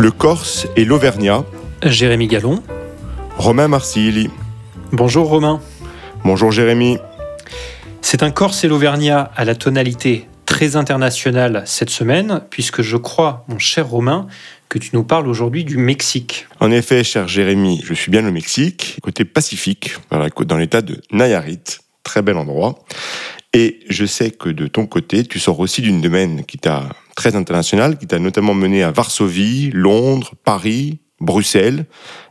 le Corse et l'Auvergnat. Jérémy Gallon. Romain Marsili. Bonjour Romain. Bonjour Jérémy. C'est un Corse et l'Auvergnat à la tonalité très internationale cette semaine, puisque je crois, mon cher Romain, que tu nous parles aujourd'hui du Mexique. En effet, cher Jérémy, je suis bien au Mexique, côté Pacifique, dans l'état de Nayarit, très bel endroit. Et je sais que de ton côté, tu sors aussi d'une domaine qui t'a très internationale, qui t'a notamment mené à Varsovie, Londres, Paris, Bruxelles.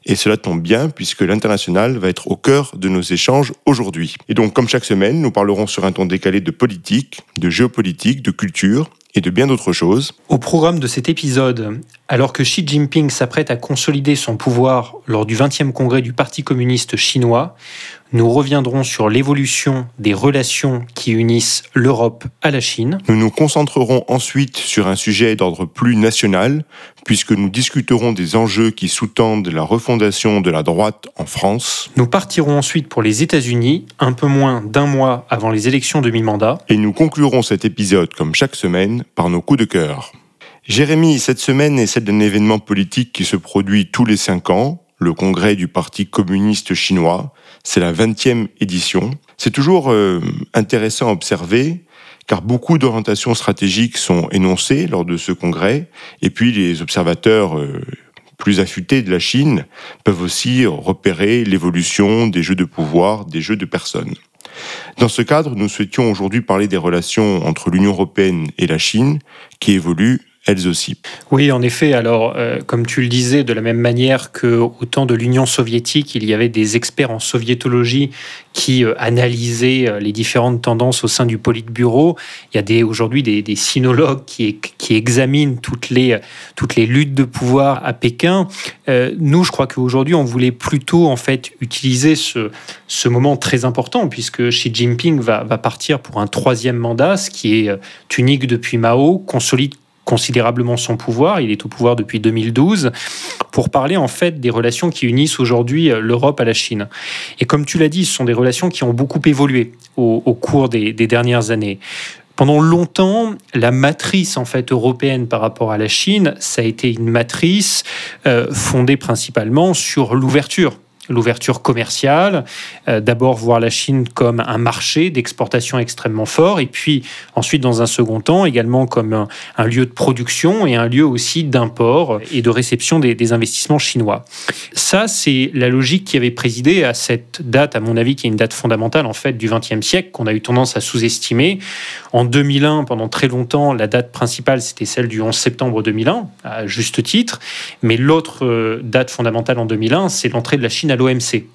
Et cela tombe bien puisque l'international va être au cœur de nos échanges aujourd'hui. Et donc, comme chaque semaine, nous parlerons sur un ton décalé de politique, de géopolitique, de culture et de bien d'autres choses. Au programme de cet épisode, alors que Xi Jinping s'apprête à consolider son pouvoir lors du 20e congrès du Parti communiste chinois, nous reviendrons sur l'évolution des relations qui unissent l'Europe à la Chine. Nous nous concentrerons ensuite sur un sujet d'ordre plus national, puisque nous discuterons des enjeux qui sous-tendent la refondation de la droite en France. Nous partirons ensuite pour les États-Unis, un peu moins d'un mois avant les élections de mi-mandat. Et nous conclurons cet épisode, comme chaque semaine, par nos coups de cœur. Jérémy, cette semaine est celle d'un événement politique qui se produit tous les cinq ans, le congrès du Parti communiste chinois. C'est la 20e édition. C'est toujours euh, intéressant à observer car beaucoup d'orientations stratégiques sont énoncées lors de ce congrès, et puis les observateurs euh, plus affûtés de la Chine peuvent aussi repérer l'évolution des jeux de pouvoir, des jeux de personnes. Dans ce cadre, nous souhaitions aujourd'hui parler des relations entre l'Union européenne et la Chine qui évoluent elles aussi. Oui, en effet. Alors, euh, comme tu le disais, de la même manière qu'au temps de l'Union soviétique, il y avait des experts en soviétologie qui euh, analysaient euh, les différentes tendances au sein du Politburo. Il y a aujourd'hui des, des, sinologues qui, examinent toutes les, luttes de pouvoir à Pékin. nous, je crois qu'aujourd'hui, on voulait plutôt en fait utiliser ce, ce moment très important, puisque Xi Jinping va, va partir pour un troisième mandat, ce qui est unique depuis Mao, consolide considérablement son pouvoir. Il est au pouvoir depuis 2012 pour parler en fait des relations qui unissent aujourd'hui euh, l'Europe à la Chine. Et comme tu l'as dit, ce sont des relations qui ont beaucoup évolué au, cours des, dernières années. Pendant longtemps, la matrice en fait européenne par rapport à la Chine, ça a été une matrice euh, fondée principalement sur l'ouverture l'ouverture commerciale, euh, d'abord voir la Chine comme un marché d'exportation extrêmement fort, et puis ensuite dans un second temps également comme un, lieu de production et un lieu aussi d'import et de réception des, investissements chinois. Ça, c'est la logique qui avait présidé à cette date, à mon avis, qui est une date fondamentale en fait du XXe siècle, qu'on a eu tendance à sous-estimer. En 2001, pendant très longtemps, la date principale, c'était celle du 11 septembre 2001, à juste titre, mais l'autre euh, date fondamentale en 2001, c'est l'entrée de la Chine à l'OMC,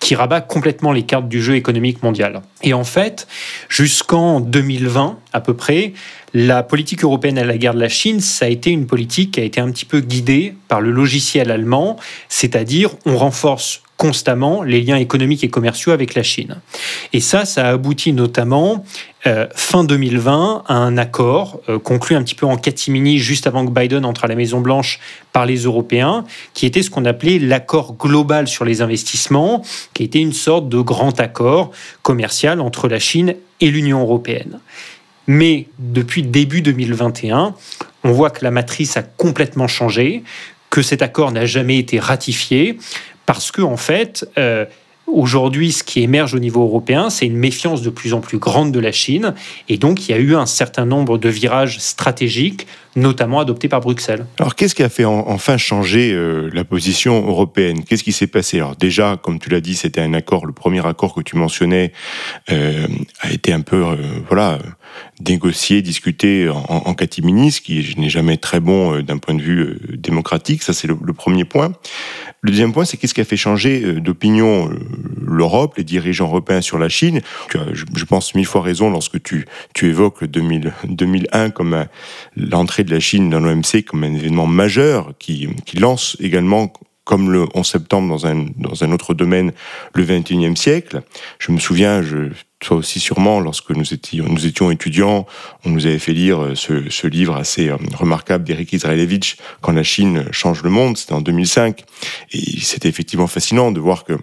qui rabat complètement les cartes du jeu économique mondial. Et en fait, jusqu'en 2020 à peu près, la politique européenne à la guerre de la Chine, ça a été une politique qui a été un petit peu guidée par le logiciel allemand, c'est-à-dire on renforce constamment les liens économiques et commerciaux avec la Chine. Et ça, ça a abouti notamment euh, fin 2020 à un accord euh, conclu un petit peu en catimini juste avant que Biden entre à la Maison Blanche par les Européens, qui était ce qu'on appelait l'accord global sur les investissements, qui était une sorte de grand accord commercial entre la Chine et l'Union européenne. Mais depuis début 2021, on voit que la matrice a complètement changé, que cet accord n'a jamais été ratifié, parce que en fait, euh, Aujourd'hui, ce qui émerge au niveau européen, c'est une méfiance de plus en plus grande de la Chine. Et donc, il y a eu un certain nombre de virages stratégiques, notamment adoptés par Bruxelles. Alors, qu'est-ce qui a fait enfin changer euh, la position européenne? Qu'est-ce qui s'est passé? Alors, déjà, comme tu l'as dit, c'était un accord, le premier accord que tu mentionnais euh, a été un peu, voilà, négocié, discuté en, catimini, ce qui n'est jamais très bon d'un point de vue démocratique. Ça, c'est le, premier point. Le deuxième point, c'est qu'est-ce qui a fait changer d'opinion l'Europe, les dirigeants européens sur la Chine? Tu as, je, pense, mille fois raison lorsque tu, tu évoques 2000, 2001 comme l'entrée de la Chine dans l'OMC comme un événement majeur qui, qui lance également comme le 11 septembre dans un, dans un autre domaine, le 21e siècle. Je me souviens, je, toi aussi sûrement, lorsque nous étions, nous étions étudiants, on nous avait fait lire ce, ce livre assez euh, remarquable d'Eric Israelevich, Quand la Chine change le monde, c'était en 2005. Et c'était effectivement fascinant de voir que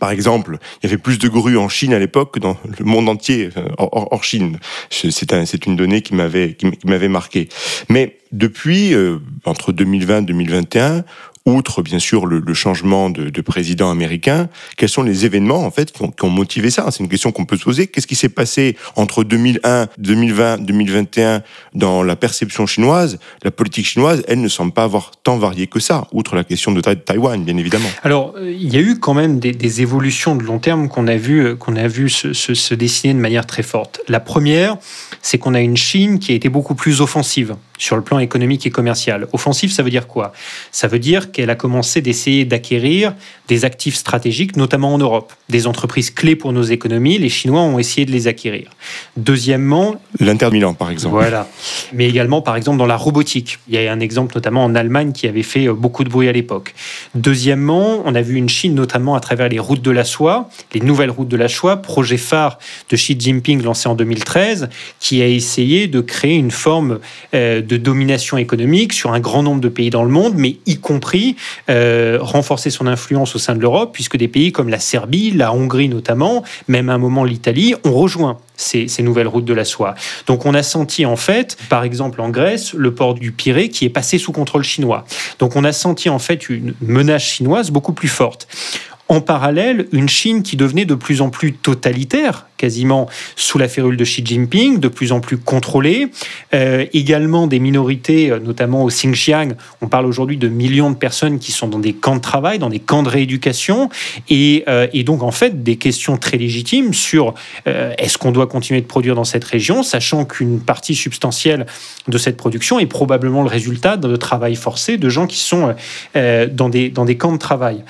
par exemple, il y avait plus de grues en Chine à l'époque que dans le monde entier, hors, Chine. C'est un, une donnée qui m'avait qui m'avait marqué. Mais depuis, euh, entre 2020 et 2021, outre bien sûr le, changement de, président américain, quels sont les événements en fait qui ont, motivé ça? C'est une question qu'on peut se poser. Qu'est-ce qui s'est passé entre 2001, 2020, 2021 dans la perception chinoise? La politique chinoise, elle ne semble pas avoir tant varié que ça, outre la question de Taïwan, bien évidemment. Alors, euh, il y a eu quand même des, évolutions de long terme qu'on a vu, euh, qu'on a vu se, se dessiner de manière très forte. La première, c'est qu'on a une Chine qui a été beaucoup plus offensive sur le plan économique et commercial. Offensive, ça veut dire quoi? Ça veut dire qu'elle a commencé d'essayer d'acquérir des actifs stratégiques, notamment en Europe. Des entreprises clés pour nos économies, les Chinois ont essayé de les acquérir. Deuxièmement... L'Inter Milan, par exemple. Voilà. Mais également, par exemple, dans la robotique. Il y a un exemple notamment en Allemagne qui avait fait euh, beaucoup de bruit à l'époque. Deuxièmement, on a vu une Chine, notamment à travers les routes de la soie, les nouvelles routes de la soie, projet phare de Xi Jinping lancé en 2013, qui a essayé de créer une forme euh, de domination économique sur un grand nombre de pays dans le monde, mais y compris euh, renforcer son influence au sein de l'Europe, puisque des pays comme la Serbie, la Hongrie notamment, même à un moment l'Italie, ont rejoint ces, ces, nouvelles routes de la soie. Donc on a senti en fait, par exemple en Grèce, le port du Pirée qui est passé sous contrôle chinois. Donc on a senti en fait une menace chinoise beaucoup plus forte. En parallèle, une Chine qui devenait de plus en plus totalitaire, quasiment sous la férule de Xi Jinping, de plus en plus contrôlée. Euh, également des minorités, euh, notamment au Xinjiang. On parle aujourd'hui de millions de personnes qui sont dans des camps de travail, dans des camps de rééducation. Et, euh, donc, en fait, des questions très légitimes sur est-ce qu'on doit continuer de produire dans cette région, sachant qu'une partie substantielle de cette production est probablement le résultat de travail forcé de gens qui sont dans, des, dans des camps de travail.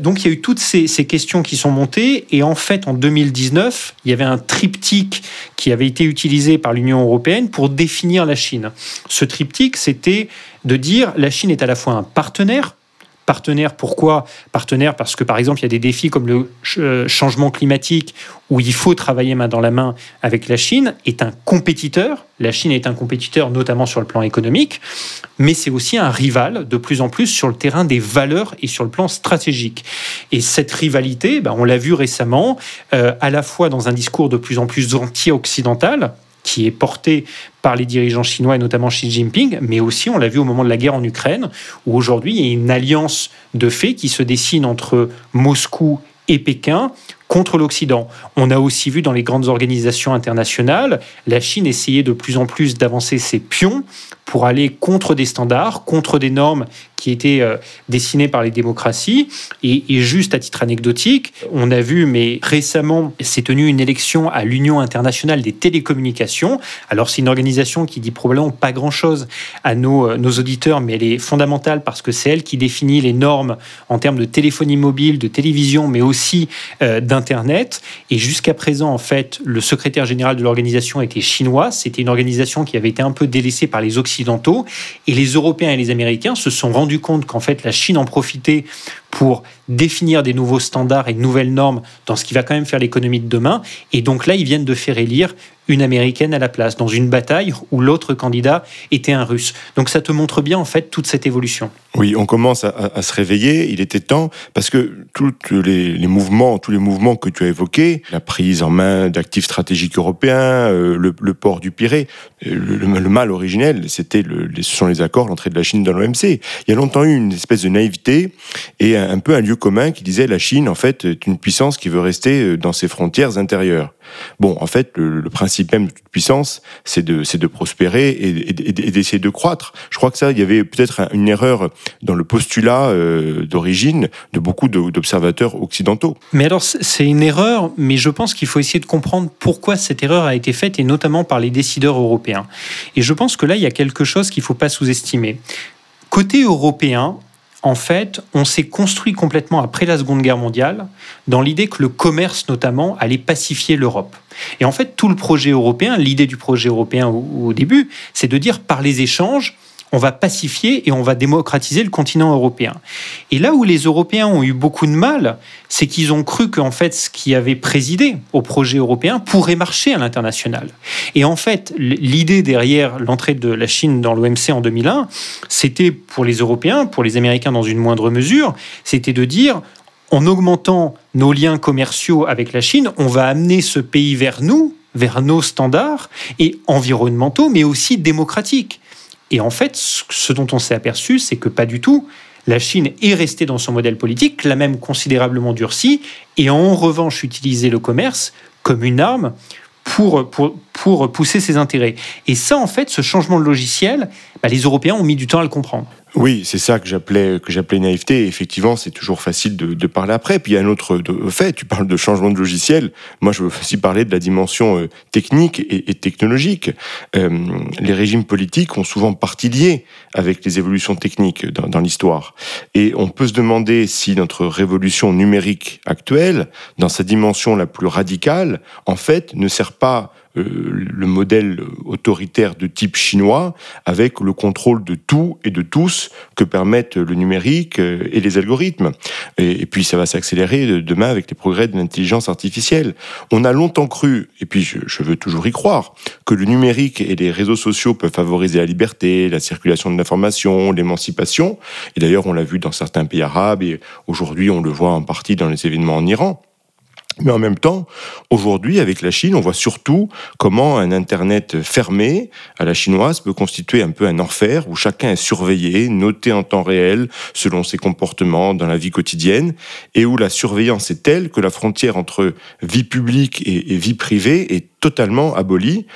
donc, il y a eu toutes ces, questions qui sont montées. Et en fait, en 2019, il y avait un triptyque qui avait été utilisé par l'Union européenne pour définir la Chine. Ce triptyque, c'était de dire la Chine est à la fois un partenaire, Partenaire, pourquoi Partenaire parce que par exemple il y a des défis comme le euh, changement climatique où il faut travailler main dans la main avec la Chine, est un compétiteur. La Chine est un compétiteur notamment sur le plan économique, mais c'est aussi un rival de plus en plus sur le terrain des valeurs et sur le plan stratégique. Et cette rivalité, ben, on l'a vu récemment, euh, à la fois dans un discours de plus en plus anti-occidental, qui est porté par les dirigeants chinois et notamment Xi Jinping, mais aussi on l'a vu au moment de la guerre en Ukraine, où aujourd'hui il y a une alliance de fait qui se dessine entre Moscou et Pékin contre l'Occident. On a aussi vu dans les grandes organisations internationales la Chine essayer de plus en plus d'avancer ses pions pour aller contre des standards, contre des normes qui étaient euh, dessinées par les démocraties. Et, juste à titre anecdotique, on a vu, mais récemment, s'est tenue une élection à l'Union internationale des télécommunications. Alors c'est une organisation qui dit probablement pas grand-chose à nos, euh, auditeurs, mais elle est fondamentale parce que c'est elle qui définit les normes en termes de téléphonie mobile, de télévision, mais aussi euh, d'Internet. Et jusqu'à présent, en fait, le secrétaire général de l'organisation était chinois. C'était une organisation qui avait été un peu délaissée par les Occidentaux et les Européens et les Américains se sont rendus compte qu'en fait la Chine en profitait pour définir des nouveaux standards et de nouvelles normes dans ce qui va quand même faire l'économie de demain. Et donc là, ils viennent de faire élire une américaine à la place, dans une bataille où l'autre candidat était un russe. Donc ça te montre bien en fait toute cette évolution. Oui, on commence à, se réveiller, il était temps, parce que tous les, mouvements, tous les mouvements que tu as évoqués, la prise en main d'actifs stratégiques européens, euh, le, port du Pirée, euh, le, mal originel, c'était ce sont les accords, l'entrée de la Chine dans l'OMC. Il y a longtemps eu une espèce de naïveté et peu un lieu commun qui disait la Chine, en fait, est une puissance qui veut rester euh, dans ses frontières intérieures. Bon, en fait, le, principe même de toute puissance, c'est de, de prospérer et, d'essayer de croître. Je crois que ça, il y avait peut-être une erreur dans le postulat euh, d'origine de beaucoup d'observateurs occidentaux. Mais alors, c'est une erreur, mais je pense qu'il faut essayer de comprendre pourquoi cette erreur a été faite, et notamment par les décideurs européens. Et je pense que là, il y a quelque chose qu'il ne faut pas sous-estimer. Côté européen, en fait, on s'est construit complètement après la Seconde Guerre mondiale dans l'idée que le commerce, notamment, allait pacifier l'Europe. Et en fait, tout le projet européen, l'idée du projet européen au, début, c'est de dire par les échanges, on va pacifier et on va démocratiser le continent européen. Et là où les Européens ont eu beaucoup de mal, c'est qu'ils ont cru qu'en fait, ce qui avait présidé au projet européen pourrait marcher à l'international. Et en fait, l'idée derrière l'entrée de la Chine dans l'OMC en 2001, c'était pour les Européens, pour les Américains dans une moindre mesure, c'était de dire en augmentant nos liens commerciaux avec la Chine, on va amener ce pays vers nous, vers nos standards et environnementaux, mais aussi démocratiques. Et en fait, ce dont on s'est aperçu, c'est que pas du tout. La Chine est restée dans son modèle politique, l'a même considérablement durci, et en revanche utilisé le commerce comme une arme pour, pour, pour pousser ses intérêts. Et ça, en fait, ce changement de logiciel, bah, les Européens ont mis du temps à le comprendre. Oui, c'est ça que j'appelais que j'appelais naïveté. effectivement, c'est toujours facile de, parler après. Puis il y a un autre fait. Tu parles de changement de logiciel. Moi, je veux aussi parler de la dimension euh, technique et, technologique. Euh, les régimes politiques ont souvent partie liée avec les évolutions techniques dans, l'histoire. Et on peut se demander si notre révolution numérique actuelle, dans sa dimension la plus radicale, en fait, ne sert pas le modèle autoritaire de type chinois avec le contrôle de tout et de tous que permettent le numérique euh, et les algorithmes. Et, puis ça va s'accélérer demain avec les progrès de l'intelligence artificielle. On a longtemps cru, et puis je, je veux toujours y croire, que le numérique et les réseaux sociaux peuvent favoriser la liberté, la circulation de l'information, l'émancipation. Et d'ailleurs, on l'a vu dans certains pays arabes et aujourd'hui, on le voit en partie dans les événements en Iran. Mais en même temps, aujourd'hui, avec la Chine, on voit surtout comment un Internet fermé à la chinoise peut constituer un peu un enfer où chacun est surveillé, noté en temps réel selon ses comportements dans la vie quotidienne et où la surveillance est telle que la frontière entre vie publique et, vie privée est totalement abolie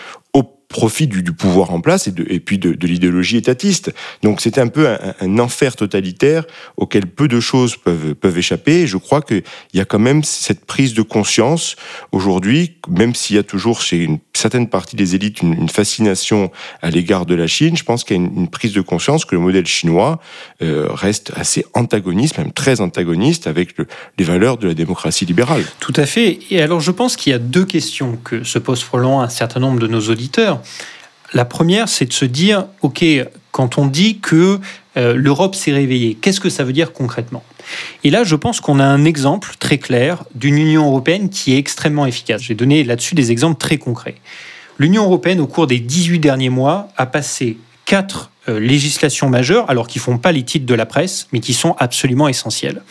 profit du, pouvoir en place et, de, et puis de, l'idéologie étatiste. Donc c'est un peu un, enfer totalitaire auquel peu de choses peuvent, peuvent échapper. Et je crois qu'il y a quand même cette prise de conscience aujourd'hui, même s'il y a toujours chez une certaine partie des élites une, fascination à l'égard de la Chine, je pense qu'il y a une, prise de conscience que le modèle chinois euh, reste assez antagoniste, même très antagoniste avec les valeurs de la démocratie libérale. Tout à fait. Et alors je pense qu'il y a deux questions que se posent probablement un certain nombre de nos auditeurs. La première, c'est de se dire, OK, quand on dit que euh, l'Europe s'est réveillée, qu'est-ce que ça veut dire concrètement? Et là, je pense qu'on a un exemple très clair d'une Union européenne qui est extrêmement efficace. J'ai donné là-dessus des exemples très concrets. L'Union européenne, au cours des 18 derniers mois, a passé quatre euh, législations majeures, alors qui ne font pas les titres de la presse, mais qui sont absolument essentielles.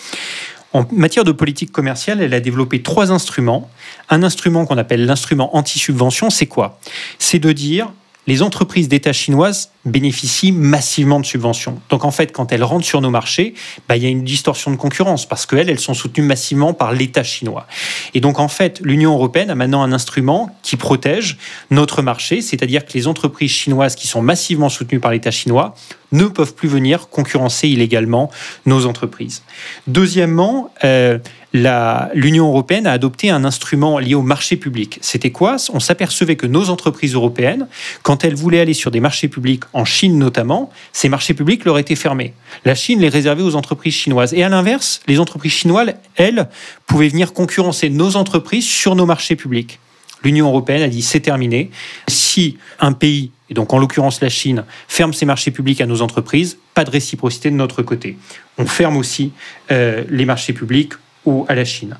En matière de politique commerciale, elle a développé trois instruments. Un instrument qu'on appelle l'instrument anti-subvention, c'est quoi? C'est de dire les entreprises d'État chinoises bénéficient massivement de subventions. Donc en fait, quand elles rentrent sur nos marchés, bah, il y a une distorsion de concurrence parce qu'elles, elles sont soutenues massivement par l'État chinois. Et donc en fait, l'Union européenne a maintenant un instrument qui protège notre marché, c'est-à-dire que les entreprises chinoises qui sont massivement soutenues par l'État chinois ne peuvent plus venir concurrencer illégalement nos entreprises. Deuxièmement, euh, l'Union européenne a adopté un instrument lié au marché public. C'était quoi? On s'apercevait que nos entreprises européennes, quand elles voulaient aller sur des marchés publics en Chine notamment, ces marchés publics leur étaient fermés. La Chine les réservait aux entreprises chinoises. Et à l'inverse, les entreprises chinoises, elles, pouvaient venir concurrencer nos entreprises sur nos marchés publics. L'Union européenne a dit c'est terminé. Si un pays, et donc en l'occurrence la Chine, ferme ses marchés publics à nos entreprises, pas de réciprocité de notre côté. On ferme aussi euh, les marchés publics ou à la Chine.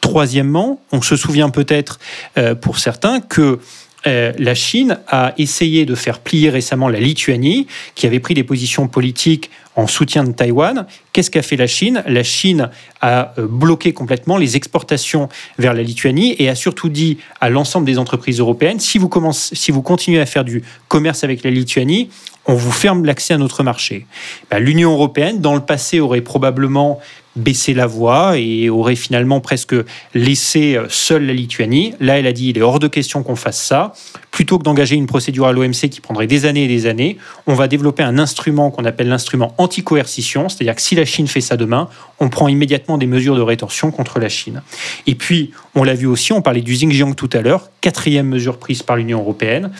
Troisièmement, on se souvient peut-être euh, pour certains que euh, la Chine a essayé de faire plier récemment la Lituanie, qui avait pris des positions politiques en soutien de Taïwan. Qu'est-ce qu'a fait la Chine? La Chine a euh, bloqué complètement les exportations vers la Lituanie et a surtout dit à l'ensemble des entreprises européennes, si vous, commencez, si vous continuez à faire du commerce avec la Lituanie, on vous ferme l'accès à notre marché. Ben, L'Union européenne, dans le passé, aurait probablement baissé la voix et aurait finalement presque laissé euh, seule la Lituanie. Là, elle a dit il est hors de question qu'on fasse ça. Plutôt que d'engager une procédure à l'OMC qui prendrait des années et des années, on va développer un instrument qu'on appelle l'instrument anti-coercition, c'est-à-dire que si la Chine fait ça demain, on prend immédiatement des mesures de rétorsion contre la Chine. Et puis, on l'a vu aussi, on parlait du Xinjiang tout à l'heure, quatrième mesure prise par l'Union européenne.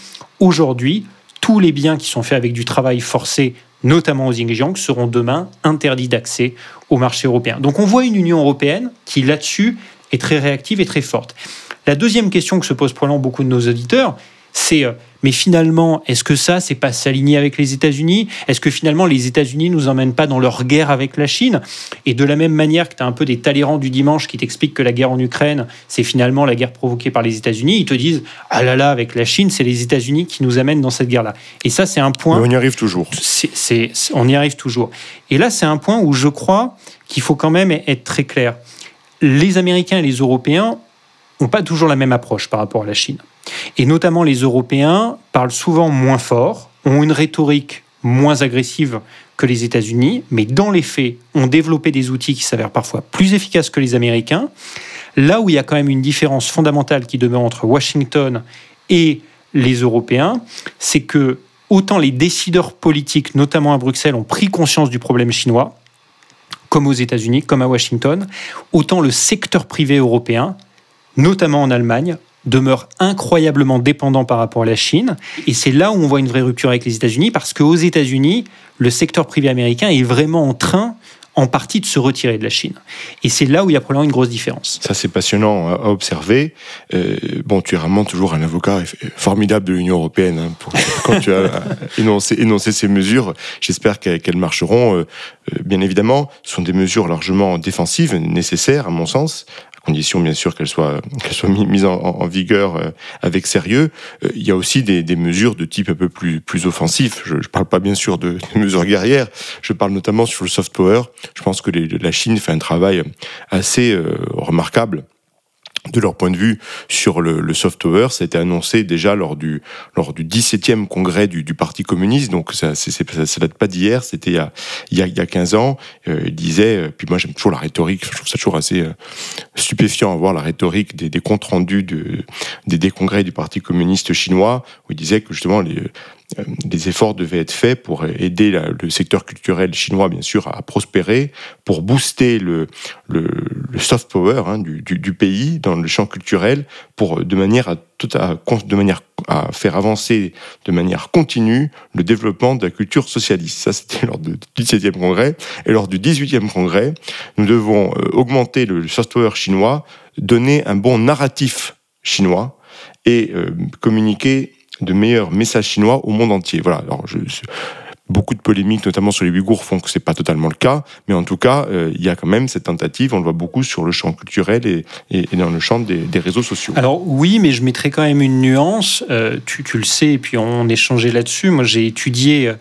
Aujourd'hui, tous les biens qui sont faits avec du travail forcé, notamment au Xinjiang, seront demain interdits d'accès au marché européen. Donc on voit une Union européenne qui, là-dessus, est très réactive et très forte. La deuxième question que se posent probablement beaucoup de nos auditeurs, c'est euh, mais finalement, est-ce que ça, c'est pas s'aligner avec les États-Unis? Est-ce que finalement, les États-Unis nous emmènent pas dans leur guerre avec la Chine? Et de la même manière que tu as un peu des talérants du dimanche qui t'expliquent que la guerre en Ukraine, c'est finalement la guerre provoquée par les États-Unis, ils te disent ah là là, avec la Chine, c'est les États-Unis qui nous amènent dans cette guerre-là. Et ça, c'est un point. on y arrive toujours. On y arrive toujours. Et là, c'est un point où je crois qu'il faut quand même être très clair. les Américains et les Européens n'ont pas toujours la même approche par rapport à la Chine. Et notamment les Européens parlent souvent moins fort, ont une rhétorique moins agressive que les États-Unis, mais dans les faits, ont développé des outils qui s'avèrent parfois plus efficaces que les Américains. Là où il y a quand même une différence fondamentale qui demeure entre Washington et les Européens, c'est que autant les décideurs politiques, notamment à Bruxelles, ont pris conscience du problème chinois, comme aux États-Unis, comme à Washington, autant le secteur privé européen, notamment en Allemagne, demeure incroyablement dépendant par rapport à la Chine. Et c'est là où on voit une vraie rupture avec les États-Unis, parce qu'aux États-Unis, le secteur privé américain est vraiment en train en partie de se retirer de la Chine. Et c'est là où il y a probablement une grosse différence. Ça, c'est passionnant à observer. Euh, bon, tu es vraiment toujours un avocat formidable de l'Union européenne hein, pour, quand tu as énoncé, énoncé ces mesures. J'espère qu'elles marcheront. Euh, euh, bien évidemment, ce sont des mesures largement défensives, nécessaires à mon sens, condition bien sûr qu'elle soit, qu'elle soit mise en, vigueur euh, avec sérieux. Euh, il y a aussi des, des, mesures de type un peu plus, plus offensif. Je ne parle pas bien sûr de, mesures guerrières, je parle notamment sur le soft power. Je pense que les, la Chine fait un travail assez euh, remarquable de leur point de vue sur le, le soft power, ça a été annoncé déjà lors du lors du 17e congrès du, du Parti communiste, donc ça c'est, ça, date pas d'hier, c'était il y a, il y a, il y a 15 ans. Euh, il disait, euh, puis moi j'aime toujours la rhétorique, je trouve ça toujours assez euh, stupéfiant à voir la rhétorique des, des comptes rendus de, des, des congrès du Parti communiste chinois, où il disait que justement les, des efforts devaient être faits pour aider le secteur culturel chinois, bien sûr, à prospérer, pour booster le, soft power hein, du, pays dans le champ culturel, pour de manière à, à, de manière à faire avancer de manière continue le développement de la culture socialiste. Ça, c'était lors du 17e congrès. Et lors du 18e congrès, nous devons euh, augmenter le soft power chinois, donner un bon narratif chinois et euh, communiquer de meilleurs messages chinois au monde entier. Voilà. Alors, beaucoup de polémiques, notamment sur les Ouïghours, font que c'est pas totalement le cas, mais en tout cas, euh, il y a quand même cette tentative. On le voit beaucoup sur le champ culturel et, dans le champ des, réseaux sociaux. Alors oui, mais je mettrai quand même une nuance. Euh, tu, tu, le sais, et puis on échangeait là-dessus. Moi, j'ai étudié euh,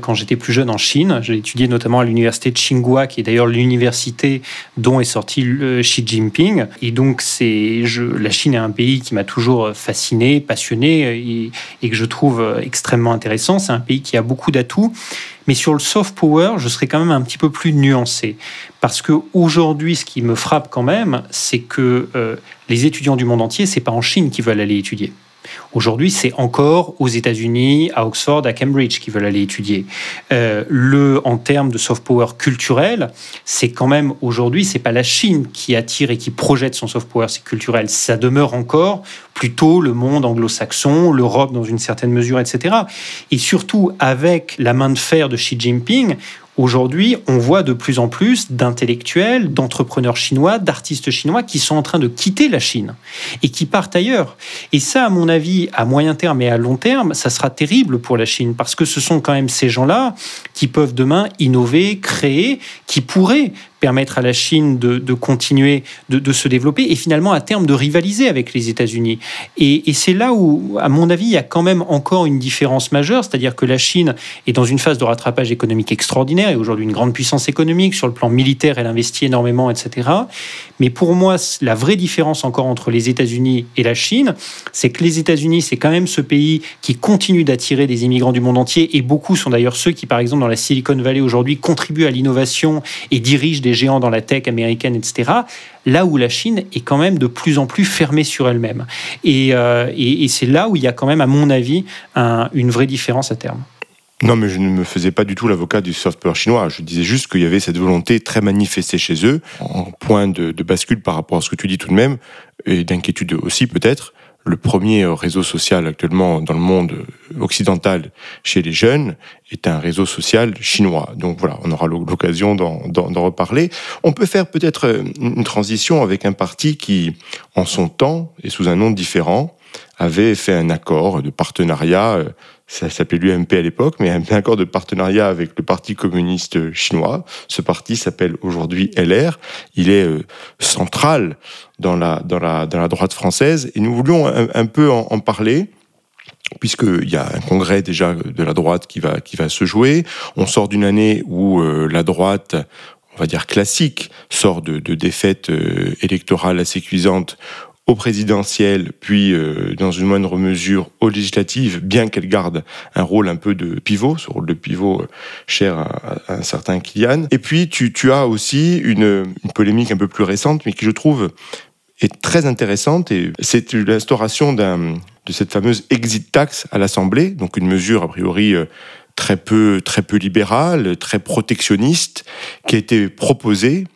quand j'étais plus jeune en Chine. J'ai étudié notamment à l'université de Tsinghua, qui est d'ailleurs l'université dont est sorti Xi Jinping. Et donc, la Chine est un pays qui m'a toujours fasciné, passionné et, et, que je trouve extrêmement intéressant. C'est un pays qui a beaucoup d'atouts. Mais sur le soft power, je serais quand même un petit peu plus nuancé. Parce que aujourd'hui, ce qui me frappe quand même, c'est que euh, les étudiants du monde entier, c'est pas en Chine qu'ils veulent aller étudier. Aujourd'hui, c'est encore aux États-Unis, à Oxford, à Cambridge qui veulent aller étudier. Euh, le, en termes de soft power culturel, c'est quand même aujourd'hui, c'est pas la Chine qui attire et qui projette son soft power culturel. Ça demeure encore plutôt le monde anglo-saxon, l'Europe dans une certaine mesure, etc. Et surtout avec la main de fer de Xi Jinping, Aujourd'hui, on voit de plus en plus d'intellectuels, d'entrepreneurs chinois, d'artistes chinois qui sont en train de quitter la Chine et qui partent ailleurs. Et ça, à mon avis, à moyen terme et à long terme, ça sera terrible pour la Chine parce que ce sont quand même ces gens-là qui peuvent demain innover, créer, qui pourraient permettre à la Chine de, continuer de, de, se développer et finalement à terme de rivaliser avec les États-Unis. Et, et c'est là où, à mon avis, il y a quand même encore une différence majeure, c'est-à-dire que la Chine est dans une phase de rattrapage économique extraordinaire et aujourd'hui une grande puissance économique sur le plan militaire, elle investit énormément, etc. Mais pour moi, la vraie différence encore entre les États-Unis et la Chine, c'est que les États-Unis, c'est quand même ce pays qui continue d'attirer des immigrants du monde entier et beaucoup sont d'ailleurs ceux qui, par exemple, dans la Silicon Valley aujourd'hui, contribuent à l'innovation et dirigent des géants dans la tech américaine, etc. Là où la Chine est quand même de plus en plus fermée sur elle-même. Et, euh, c'est là où il y a quand même, à mon avis, un, une vraie différence à terme. Non, mais je ne me faisais pas du tout l'avocat du soft power chinois. Je disais juste qu'il y avait cette volonté très manifestée chez eux, en point de, bascule par rapport à ce que tu dis tout de même, et d'inquiétude aussi peut-être, le premier réseau social actuellement dans le monde occidental chez les jeunes est un réseau social chinois. Donc voilà, on aura l'occasion d'en reparler. On peut faire peut-être une transition avec un parti qui, en son temps et sous un nom différent, avait fait un accord de partenariat euh, ça s'appelait l'UMP à l'époque, mais un accord de partenariat avec le Parti communiste chinois. Ce parti s'appelle aujourd'hui LR. Il est euh, central dans la, dans, la, dans la droite française et nous voulions un, peu en, en parler puisqu'il y a un congrès déjà de la droite qui va, qui va se jouer. On sort d'une année où euh, la droite, on va dire, classique, sort de, de défaites électorales assez cuisantes au présidentiel, puis euh, dans une moindre mesure aux législatives, bien qu'elle garde un rôle un peu de pivot, ce rôle de pivot euh, cher à, un certain Kylian. Et puis tu, as aussi une, une, polémique un peu plus récente, mais qui je trouve est très intéressante, et c'est l'instauration de cette fameuse exit tax à l'Assemblée, donc une mesure a priori euh, très peu, très peu libérale, très protectionniste, qui a été proposée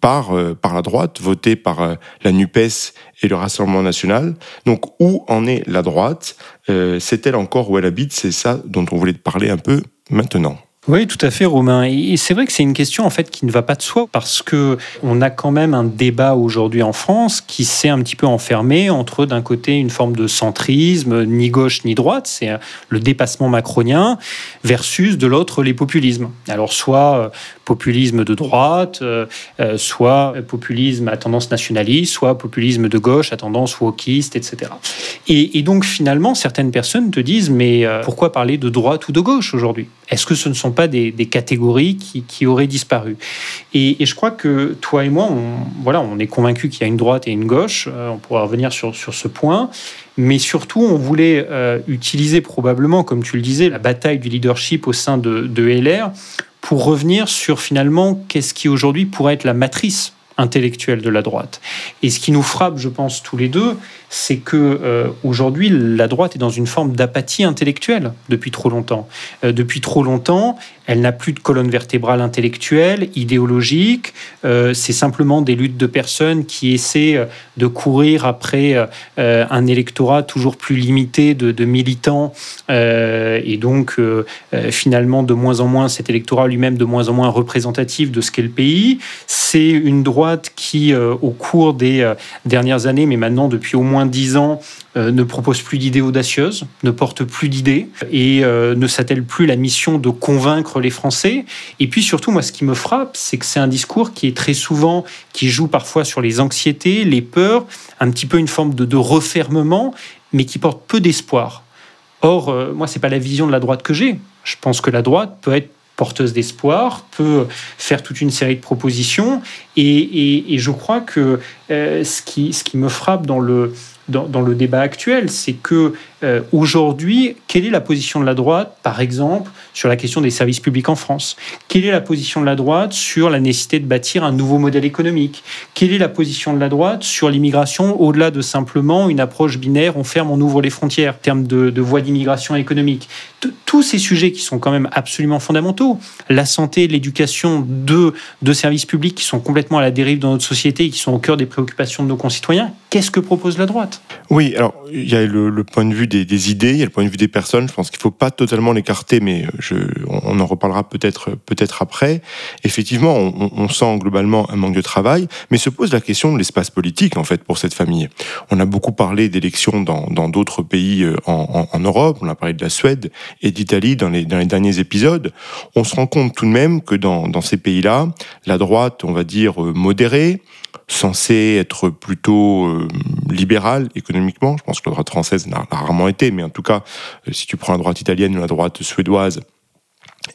par, euh, par la droite, votée par euh, la NUPES et le Rassemblement national. Donc où en est la droite? Euh, C'est-elle encore où elle habite? C'est ça dont on voulait parler un peu maintenant. Oui, tout à fait, Romain. Et c'est vrai que c'est une question en fait qui ne va pas de soi parce que on a quand même un débat aujourd'hui en France qui s'est un petit peu enfermé entre d'un côté une forme de centrisme, ni gauche ni droite, c'est le dépassement macronien, versus de l'autre les populismes. Alors soit euh, populisme de droite, euh, euh, soit populisme à tendance nationaliste, soit populisme de gauche à tendance wokiste, etc. Et, et donc finalement, certaines personnes te disent mais pourquoi parler de droite ou de gauche aujourd'hui? Est-ce que ce ne sont pas des, catégories qui, auraient disparu? Et, je crois que toi et moi, on, voilà, on est convaincus qu'il y a une droite et une gauche. Euh, on pourra revenir sur, sur ce point. Mais surtout, on voulait euh, utiliser probablement, comme tu le disais, la bataille du leadership au sein de, de LR pour revenir sur finalement qu'est-ce qui aujourd'hui pourrait être la matrice intellectuelle de la droite. Et ce qui nous frappe, je pense, tous les deux, c'est que euh, aujourd'hui la droite est dans une forme d'apathie intellectuelle depuis trop longtemps. Euh, depuis trop longtemps, elle n'a plus de colonne vertébrale intellectuelle, idéologique. Euh, c'est simplement des luttes de personnes qui essaient de courir après un électorat toujours plus limité de, de militants et donc finalement de moins en moins cet électorat lui-même de moins en moins représentatif de ce qu'est le pays. C'est une droite qui, au cours des dernières années, mais maintenant depuis au moins dix ans euh, ne propose plus d'idées audacieuses, ne porte plus d'idées et euh, ne s'attelle plus la mission de convaincre les Français. Et puis surtout, moi, ce qui me frappe, c'est que c'est un discours qui est très souvent, qui joue parfois sur les anxiétés, les peurs, un petit peu une forme de, refermement, mais qui porte peu d'espoir. Or, euh, moi, c'est pas la vision de la droite que j'ai. Je pense que la droite peut être porteuse d'espoir, peut faire toute une série de propositions. Et, je crois que qui, ce qui me frappe dans le, dans, le débat actuel, c'est que euh, aujourd'hui, quelle est la position de la droite, par exemple, sur la question des services publics en France? Quelle est la position de la droite sur la nécessité de bâtir un nouveau modèle économique? Quelle est la position de la droite sur l'immigration, au-delà de simplement une approche binaire, on ferme, on ouvre les frontières, en termes de, voies d'immigration économique. Tous ces sujets qui sont quand même absolument fondamentaux, la santé, l'éducation, deux services publics qui sont complètement à la dérive dans notre société et qui sont au cœur des préoccupations de nos concitoyens, qu'est-ce que propose la droite? Oui, alors il y a le, point de vue des, idées, il y a le point de vue des personnes. Je pense qu'il ne faut pas totalement l'écarter, mais on, en reparlera peut-être peut-être après. Effectivement, on, sent globalement un manque de travail, mais se pose la question de l'espace politique en fait pour cette famille. On a beaucoup parlé d'élections dans d'autres pays euh, en, Europe. On a parlé de la Suède et d'Italie dans les, derniers épisodes. On se rend compte tout de même que dans, dans ces pays-là, la droite, on va dire euh, modérée, censé être plutôt euh, libéral économiquement. Je pense que la droite française n'a rarement été, mais en tout cas, euh, si tu prends la droite italienne ou la droite suédoise,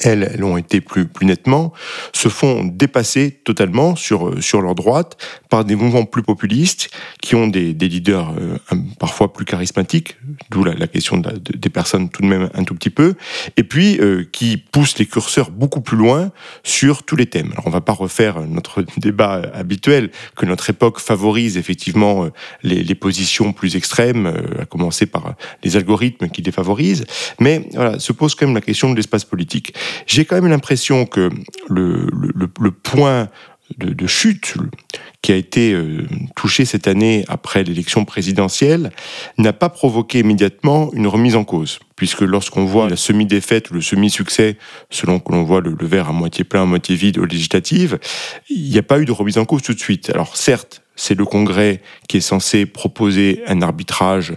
elles, elles ont été plus, plus nettement, se font dépasser totalement sur, euh, sur leur droite par des mouvements plus populistes qui ont des, des leaders euh, parfois plus charismatiques, d'où la, la, question de des personnes tout de même un tout petit peu, et puis euh, qui poussent les curseurs beaucoup plus loin sur tous les thèmes. Alors on va pas refaire notre débat habituel que notre époque favorise effectivement les, les positions plus extrêmes, à commencer par les algorithmes qui les favorisent, mais voilà, se pose quand même la question de l'espace politique. J'ai quand même l'impression que le, point de, de, chute qui a été euh, touché cette année après l'élection présidentielle n'a pas provoqué immédiatement une remise en cause. Puisque lorsqu'on voit la semi-défaite ou le semi-succès, selon que l'on voit le, le, verre à moitié plein, à moitié vide aux législatives, il n'y a pas eu de remise en cause tout de suite. Alors certes, c'est le Congrès qui est censé proposer un arbitrage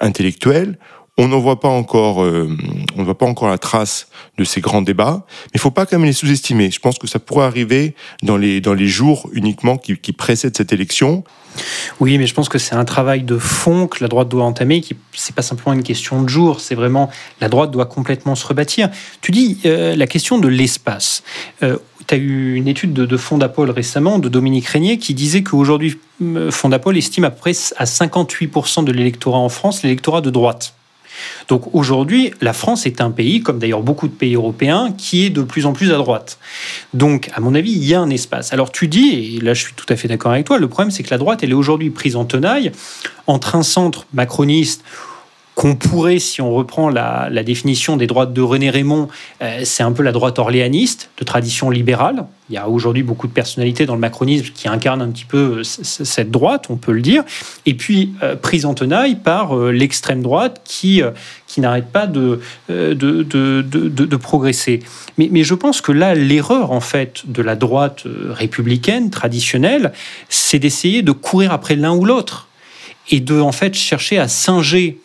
intellectuel. On n'en voit pas encore, euh, on ne voit pas encore la trace de ces grands débats, mais il faut pas quand même les sous-estimer. Je pense que ça pourrait arriver dans les dans les jours uniquement qui, précèdent cette élection. Oui, mais je pense que c'est un travail de fond que la droite doit entamer. Qui c'est pas simplement une question de jour, c'est vraiment la droite doit complètement se rebâtir. Tu dis euh, la question de l'espace. Euh, tu as eu une étude de, de Fondapol récemment, de Dominique Régnier, qui disait qu'aujourd'hui, Fondapol estime à près à 58% de l'électorat en France, l'électorat de droite. Donc aujourd'hui, la France est un pays, comme d'ailleurs beaucoup de pays européens, qui est de plus en plus à droite. Donc, à mon avis, il y a un espace. Alors tu dis, et là je suis tout à fait d'accord avec toi, le problème c'est que la droite, elle est aujourd'hui prise en tenaille entre un centre macroniste qu'on pourrait, si on reprend la, définition des droites de René Raymond, euh, c'est un peu la droite orléaniste, de tradition libérale. Il y a aujourd'hui beaucoup de personnalités dans le macronisme qui incarnent un petit peu euh, cette droite, on peut le dire. Et puis, euh, prise en tenaille par l'extrême droite qui, qui n'arrête pas de, de, de, progresser. Mais, mais, je pense que là, l'erreur, en fait, de la droite républicaine traditionnelle, c'est d'essayer de courir après l'un ou l'autre et de, en fait, chercher à singer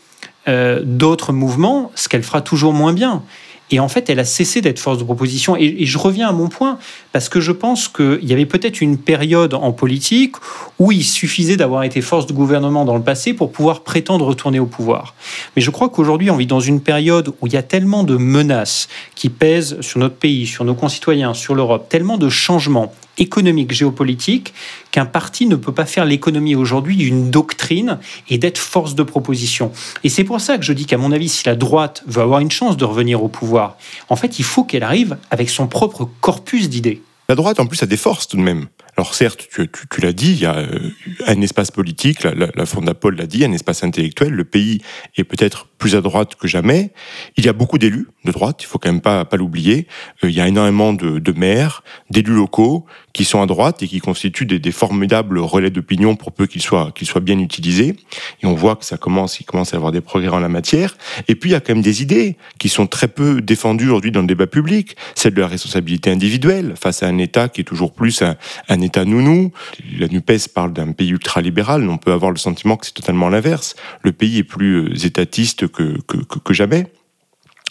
euh, d'autres mouvements, ce qu'elle fera toujours moins bien. Et en fait, elle a cessé d'être force de proposition. Et, je reviens à mon point, parce que je pense qu'il y avait peut-être une période en politique où il suffisait d'avoir été force de gouvernement dans le passé pour pouvoir prétendre retourner au pouvoir. Mais je crois qu'aujourd'hui, on vit dans une période où il y a tellement de menaces qui pèsent sur notre pays, sur nos concitoyens, sur l'Europe, tellement de changements économiques, géopolitiques, qu'un parti ne peut pas faire l'économie aujourd'hui d'une doctrine et d'être force de proposition. Et c'est pour ça que je dis qu'à mon avis, si la droite veut avoir une chance de revenir au pouvoir, en fait, il faut qu'elle arrive avec son propre corpus d'idées. La droite, en plus, a des forces tout de même. Alors certes, tu, l'as dit, il y a euh, un espace politique, la, la, la l'a dit, un espace intellectuel. Le pays est peut-être plus à droite que jamais. Il y a beaucoup d'élus de droite, il faut quand même pas, pas l'oublier. Euh, il y a énormément de, de maires, d'élus locaux qui sont à droite et qui constituent des, des formidables relais d'opinion pour peu qu'ils soient, qu'ils soient bien utilisés. Et on voit que ça commence, il commence à y avoir des progrès en la matière. Et puis il y a quand même des idées qui sont très peu défendues aujourd'hui dans le débat public. Celle de la responsabilité individuelle face à un État qui est toujours plus un, un État nounou. La NUPES parle d'un pays ultralibéral, on peut avoir le sentiment que c'est totalement l'inverse. Le pays est plus euh, étatiste que, que, jamais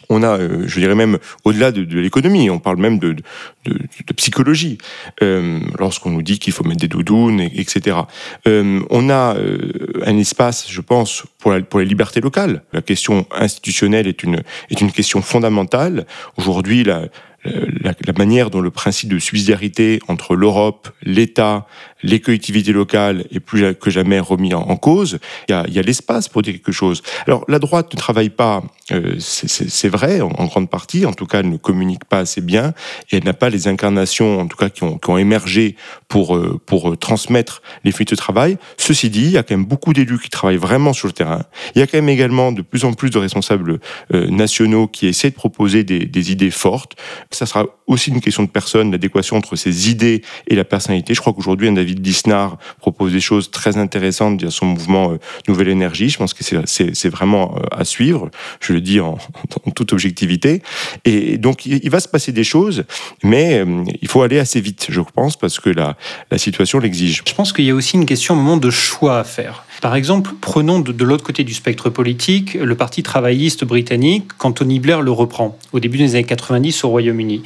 on a, euh, je dirais même au-delà de, l'économie, on parle même de, de, psychologie, euh, lorsqu'on nous dit qu'il faut mettre des doudounes, etc. On a un espace, je pense, pour, pour les libertés locales. La question institutionnelle est une, est une question fondamentale. Aujourd'hui, la, la, la, manière dont le principe de subsidiarité entre l'Europe, l'État, les collectivités locales est plus que jamais remis en, cause. Il y a, l'espace pour dire quelque chose. Alors la droite ne travaille pas, euh, c'est vrai en, grande partie, en tout cas elle ne communique pas assez bien et elle n'a pas les incarnations, en tout cas qui ont, qui ont émergé pour euh, pour transmettre les fruits de travail. Ceci dit, il y a quand même beaucoup d'élus qui travaillent vraiment sur le terrain. Il y a quand même également de plus en plus de responsables euh, nationaux qui essaient de proposer des, des idées fortes. Ça sera aussi une question de personne, l'adéquation entre ces idées et la personnalité. Je crois qu'aujourd'hui un David Disnard propose des choses très intéressantes via son mouvement euh, Nouvelle Énergie. Je pense que c'est vraiment euh, à suivre. Je le dis en, en toute objectivité. Et donc, il, va se passer des choses, mais euh, il faut aller assez vite, je pense, parce que la, la situation l'exige. Je pense qu'il y a aussi une question, au moment, de choix à faire. Par exemple, prenons de, l'autre côté du spectre politique le Parti travailliste britannique quand Tony Blair le reprend au début des années 90 au Royaume-Uni.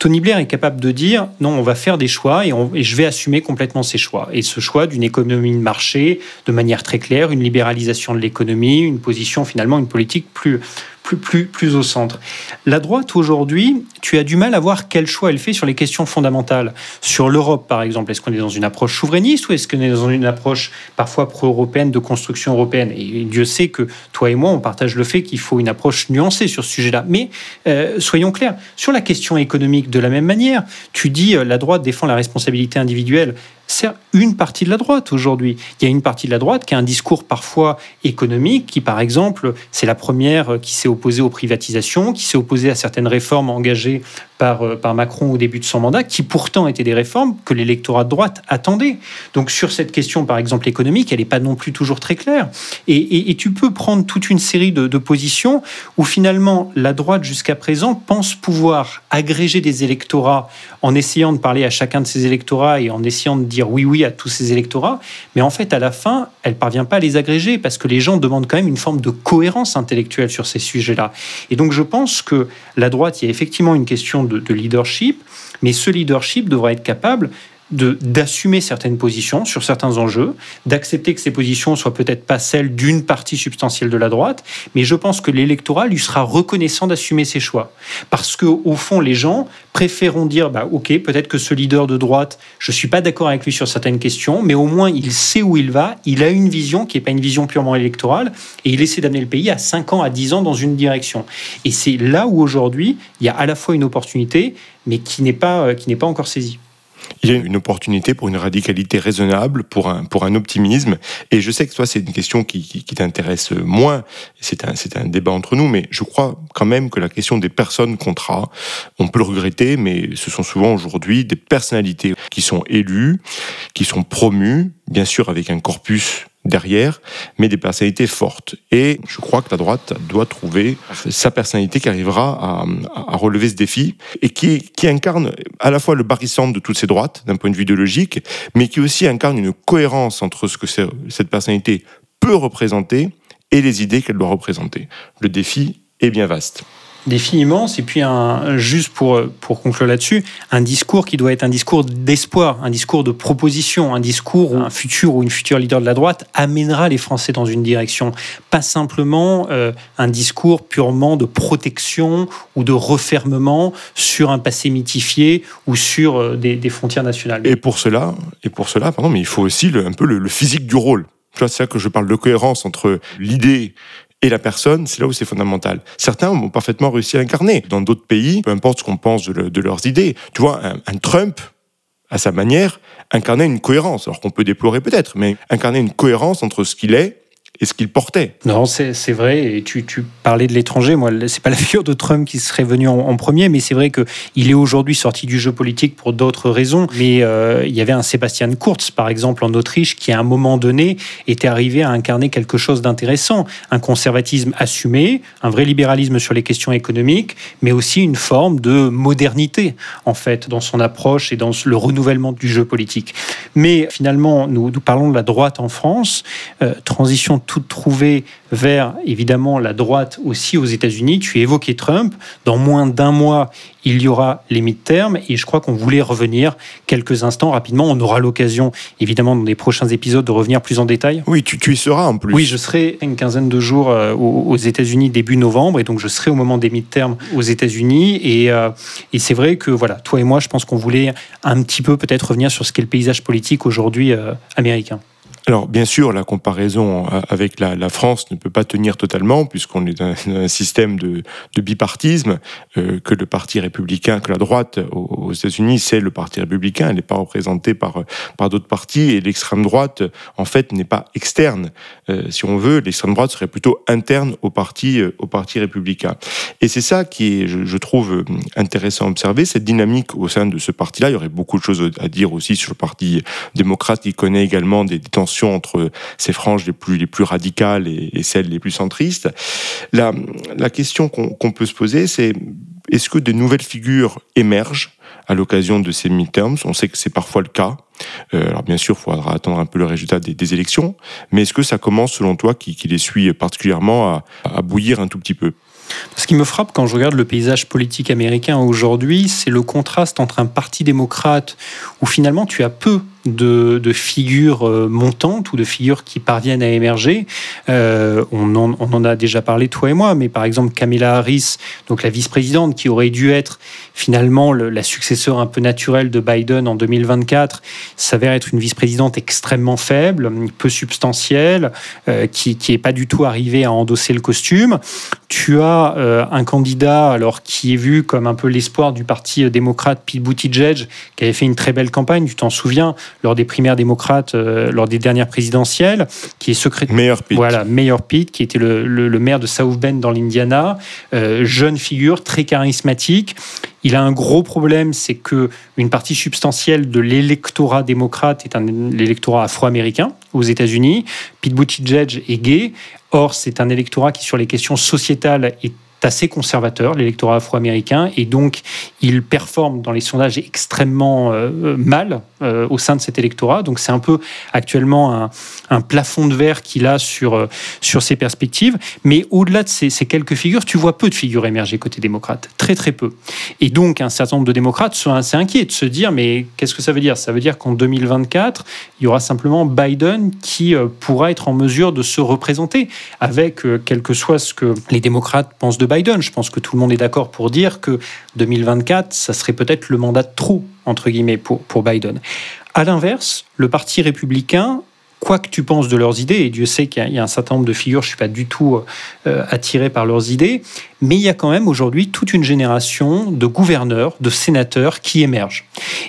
Tony Blair est capable de dire non, on va faire des choix et je vais assumer complètement ces choix. Et ce choix d'une économie de marché de manière très claire, une libéralisation de l'économie, une position finalement, une politique plus, plus, au centre. La droite, aujourd'hui, tu as du mal à voir quel choix elle fait sur les questions fondamentales. Sur l'Europe, par exemple, est-ce qu'on est dans une approche souverainiste ou est-ce qu'on est dans une approche parfois pro-européenne de construction européenne? Et Dieu sait que toi et moi, on partage le fait qu'il faut une approche nuancée sur ce sujet-là. Mais euh, soyons clairs, sur la question économique, de la même manière, tu dis euh, la droite défend la responsabilité individuelle c'est une partie de la droite aujourd'hui. Il y a une partie de la droite qui a un discours parfois économique, qui par exemple, c'est la première qui s'est opposée aux privatisations, qui s'est opposée à certaines réformes engagées par, euh, par Macron au début de son mandat, qui pourtant étaient des réformes que l'électorat de droite attendait. Donc sur cette question, par exemple, économique, elle n'est pas non plus toujours très claire. Et, tu peux prendre toute une série de, de positions où finalement la droite jusqu'à présent pense pouvoir agréger des électorats en essayant de parler à chacun de ces électorats et en essayant de dire oui oui à tous ces électorats, mais en fait à la fin, elle parvient pas à les agréger parce que les gens demandent quand même une forme de cohérence intellectuelle sur ces sujets-là. Et donc je pense que la droite, il y a effectivement une question de, leadership, mais ce leadership devra être capable d'assumer certaines positions sur certains enjeux, d'accepter que ces positions soient peut-être pas celles d'une partie substantielle de la droite, mais je pense que l'électorat lui sera reconnaissant d'assumer ses choix. Parce que au fond, les gens préféreront dire, bah, ok, peut-être que ce leader de droite, je suis pas d'accord avec lui sur certaines questions, mais au moins il sait où il va, il a une vision qui n'est pas une vision purement électorale, et il essaie d'amener le pays à 5 ans, à 10 ans dans une direction. Et c'est là où aujourd'hui, il y a à la fois une opportunité, mais qui n'est pas, euh, qui n'est pas encore saisie il y a une opportunité pour une radicalité raisonnable, pour un, pour un optimisme. Et je sais que toi, c'est une question qui, qui, t'intéresse moins. C'est un, c'est un débat entre nous, mais je crois quand même que la question des personnes contrat, on peut le regretter, mais ce sont souvent aujourd'hui des personnalités qui sont élues, qui sont promues, bien sûr avec un corpus derrière, mais des personnalités fortes. Et je crois que la droite doit trouver sa personnalité qui arrivera à, relever ce défi et qui, incarne à la fois le barycentre de toutes ces droites d'un point de vue idéologique, mais qui aussi incarne une cohérence entre ce que cette personnalité peut représenter et les idées qu'elle doit représenter. Le défi est bien vaste défi immense. Et puis, un, juste pour, pour conclure là-dessus, un discours qui doit être un discours d'espoir, un discours de proposition, un discours où un futur ou une future leader de la droite amènera les Français dans une direction. Pas simplement euh, un discours purement de protection ou de refermement sur un passé mythifié ou sur euh, des, frontières nationales. Et pour cela, et pour cela pardon, mais il faut aussi un peu le, le physique du rôle. C'est ça que je parle de cohérence entre l'idée et la personne, c'est là où c'est fondamental. Certains ont parfaitement réussi à l'incarner. Dans d'autres pays, peu importe ce qu'on pense de, leurs idées, tu vois, un, Trump, à sa manière, incarnait une cohérence, alors qu'on peut déplorer peut-être, mais incarner une cohérence entre ce qu'il est et ce qu'il portait. Non, c'est vrai. Et tu, parlais de l'étranger. Moi, c'est pas la figure de Trump qui serait venu en, premier, mais c'est vrai que il est aujourd'hui sorti du jeu politique pour d'autres raisons. Mais euh, il y avait un Sébastien Kurz, par exemple, en Autriche, qui à un moment donné était arrivé à incarner quelque chose d'intéressant, un conservatisme assumé, un vrai libéralisme sur les questions économiques, mais aussi une forme de modernité en fait dans son approche et dans le renouvellement du jeu politique. Mais finalement, nous, nous parlons de la droite en France, euh, transition toute trouvée vers évidemment la droite aussi aux États-Unis. Tu évoquais Trump. Dans moins d'un mois, il y aura les mi-termes et je crois qu'on voulait revenir quelques instants rapidement. On aura l'occasion évidemment dans les prochains épisodes de revenir plus en détail. Oui, tu, tu y seras en plus. Oui, je serai une quinzaine de jours euh, aux États-Unis début novembre et donc je serai au moment des mi-termes aux États-Unis et, euh, et c'est vrai que voilà, toi et moi, je pense qu'on voulait un petit peu peut-être revenir sur ce qu'est le paysage politique aujourd'hui euh, américain. Alors, bien sûr, la comparaison euh, avec la, France ne peut pas tenir totalement, puisqu'on est dans un système de, bipartisme, euh, que le Parti républicain, que la droite aux, États-Unis, c'est le Parti républicain, elle n'est pas représentée par, par d'autres partis, et l'extrême droite, en fait, n'est pas externe. Euh, si on veut, l'extrême droite serait plutôt interne au Parti, au parti républicain. Et c'est ça qui est, je, trouve, intéressant à observer, cette dynamique au sein de ce parti-là. Il y aurait beaucoup de choses à dire aussi sur le Parti démocrate, qui connaît également des tensions entre ces franges les plus, les plus radicales et, celles les plus centristes. La, question qu'on peut se poser, c'est est-ce que de nouvelles figures émergent à l'occasion de ces midterms? On sait que c'est parfois le cas. Euh, alors bien sûr, il faudra attendre un peu le résultat des, élections, mais est-ce que ça commence, selon toi, qui, les suit particulièrement, à bouillir un tout petit peu? Ce qui me frappe quand je regarde le paysage politique américain aujourd'hui, c'est le contraste entre un parti démocrate où finalement tu as peu de, figures euh, montantes ou de figures qui parviennent à émerger. Euh, on, en, a déjà parlé, toi et moi, mais par exemple Kamala Harris, donc la vice-présidente, qui aurait dû être finalement la successeur un peu naturelle de Biden en 2024, s'avère être une vice-présidente extrêmement faible, peu substantielle, euh, qui n'est pas du tout arrivée à endosser le costume. Tu as un candidat alors qui est vu comme un peu l'espoir du parti démocrate, Pete Buttigieg, qui avait fait une très belle campagne, tu t'en souviens, lors des primaires démocrates, euh, lors des dernières présidentielles, qui est secrétaire. Meilleur Pete. Voilà, Meilleur Pete, qui était le, maire de South Bend dans l'Indiana. Euh, jeune figure, très charismatique. Il a un gros problème, c'est que une partie substantielle de l'électorat démocrate est un l'électorat afro-américain aux États-Unis. Pete Buttigieg est gay. Or, c'est un électorat qui, sur les questions sociétales, est assez conservateur, l'électorat afro-américain, et donc il performe dans les sondages extrêmement euh, mal euh, au sein de cet électorat. Donc c'est un peu actuellement un, plafond de verre qu'il a sur, euh, sur ses perspectives. Mais au-delà de ces, quelques figures, tu vois peu de figures émerger côté démocrate, très très peu. Et donc un certain nombre de démocrates sont assez inquiets de se dire, mais qu'est-ce que ça veut dire? Ça veut dire qu'en 2024, il y aura simplement Biden qui pourra être en mesure de se représenter avec, quel que soit ce que les démocrates pensent de Biden. Je pense que tout le monde est d'accord pour dire que 2024, ça serait peut-être le mandat de trop, entre guillemets, pour, pour Biden. À l'inverse, le Parti républicain quoi que tu penses de leurs idées, et Dieu sait qu'il y a un certain nombre de figures, je ne suis pas du tout euh, attiré par leurs idées, mais il y a quand même aujourd'hui toute une génération de gouverneurs, de sénateurs qui émergent.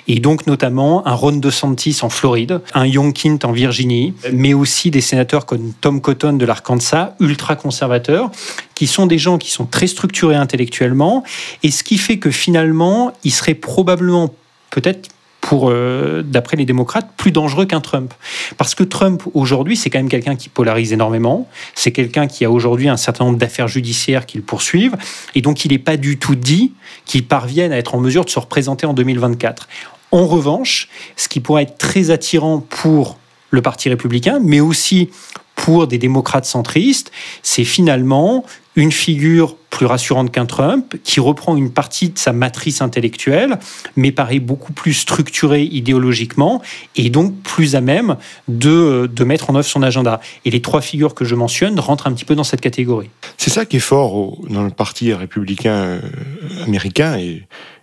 Et donc notamment un Ron DeSantis en Floride, un Youngkin en Virginie, mais aussi des sénateurs comme Tom Cotton de l'Arkansas, ultra conservateurs, qui sont des gens qui sont très structurés intellectuellement, et ce qui fait que finalement, ils seraient probablement peut-être pour, euh, d'après les démocrates, plus dangereux qu'un Trump. Parce que Trump, aujourd'hui, c'est quand même quelqu'un qui polarise énormément. C'est quelqu'un qui a aujourd'hui un certain nombre d'affaires judiciaires qui le poursuivent. Et donc, il n'est pas du tout dit qu'il parvienne à être en mesure de se représenter en 2024. En revanche, ce qui pourrait être très attirant pour le Parti républicain, mais aussi pour des démocrates centristes, c'est finalement une figure plus rassurante qu'un Trump, qui reprend une partie de sa matrice intellectuelle, mais paraît beaucoup plus structurée idéologiquement et donc plus à même de, de mettre en œuvre son agenda. Et les trois figures que je mentionne rentrent un petit peu dans cette catégorie. C'est ça qui est fort dans le Parti républicain euh, américain et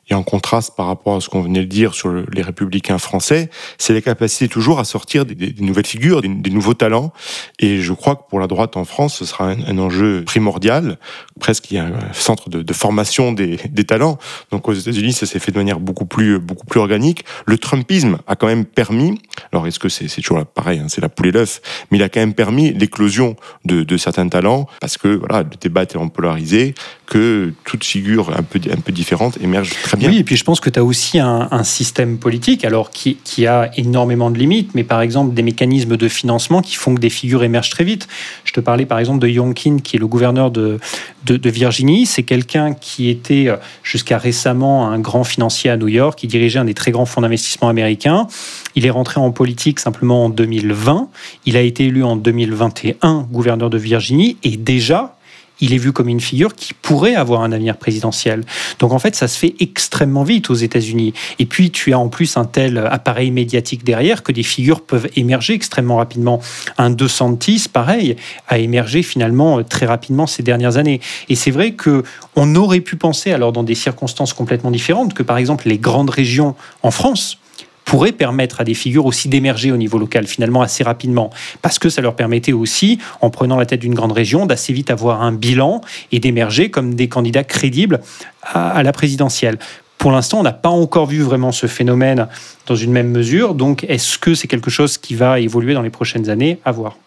et en contraste par rapport à ce qu'on venait de dire sur les républicains français, c'est la capacité toujours à sortir des, nouvelles figures, des, nouveaux talents. Et je crois que pour la droite en France, ce sera un, enjeu primordial. Presque, il y a un centre de, formation des, talents. Donc aux États-Unis, ça s'est fait de manière beaucoup plus, beaucoup plus organique. Le Trumpisme a quand même permis, alors est-ce que c'est toujours pareil, hein, c'est la poule et l'œuf, mais il a quand même permis l'éclosion de, certains talents parce que voilà, le débat tellement polarisé que toute figure un peu, un peu différente émerge très oui, et puis je pense que tu as aussi un, système politique, alors qui, a énormément de limites, mais par exemple des mécanismes de financement qui font que des figures émergent très vite. Je te parlais par exemple de Youngkin, qui est le gouverneur de, de, Virginie. C'est quelqu'un qui était jusqu'à récemment un grand financier à New York, qui dirigeait un des très grands fonds d'investissement américains. Il est rentré en politique simplement en 2020. Il a été élu en 2021 gouverneur de Virginie, et déjà, il est vu comme une figure qui pourrait avoir un avenir présidentiel. Donc en fait, ça se fait extrêmement vite aux États-Unis. Et puis tu as en plus un tel appareil médiatique derrière que des figures peuvent émerger extrêmement rapidement. Un DeSantis, pareil, a émergé finalement euh, très rapidement ces dernières années. Et c'est vrai que on aurait pu penser, alors dans des circonstances complètement différentes, que par exemple les grandes régions en France, pourrait permettre à des figures aussi d'émerger au niveau local finalement assez rapidement, parce que ça leur permettait aussi, en prenant la tête d'une grande région, d'assez vite avoir un bilan et d'émerger comme des candidats crédibles à, la présidentielle. Pour l'instant, on n'a pas encore vu vraiment ce phénomène dans une même mesure. Donc, est-ce que c'est quelque chose qui va évoluer dans les prochaines années? À voir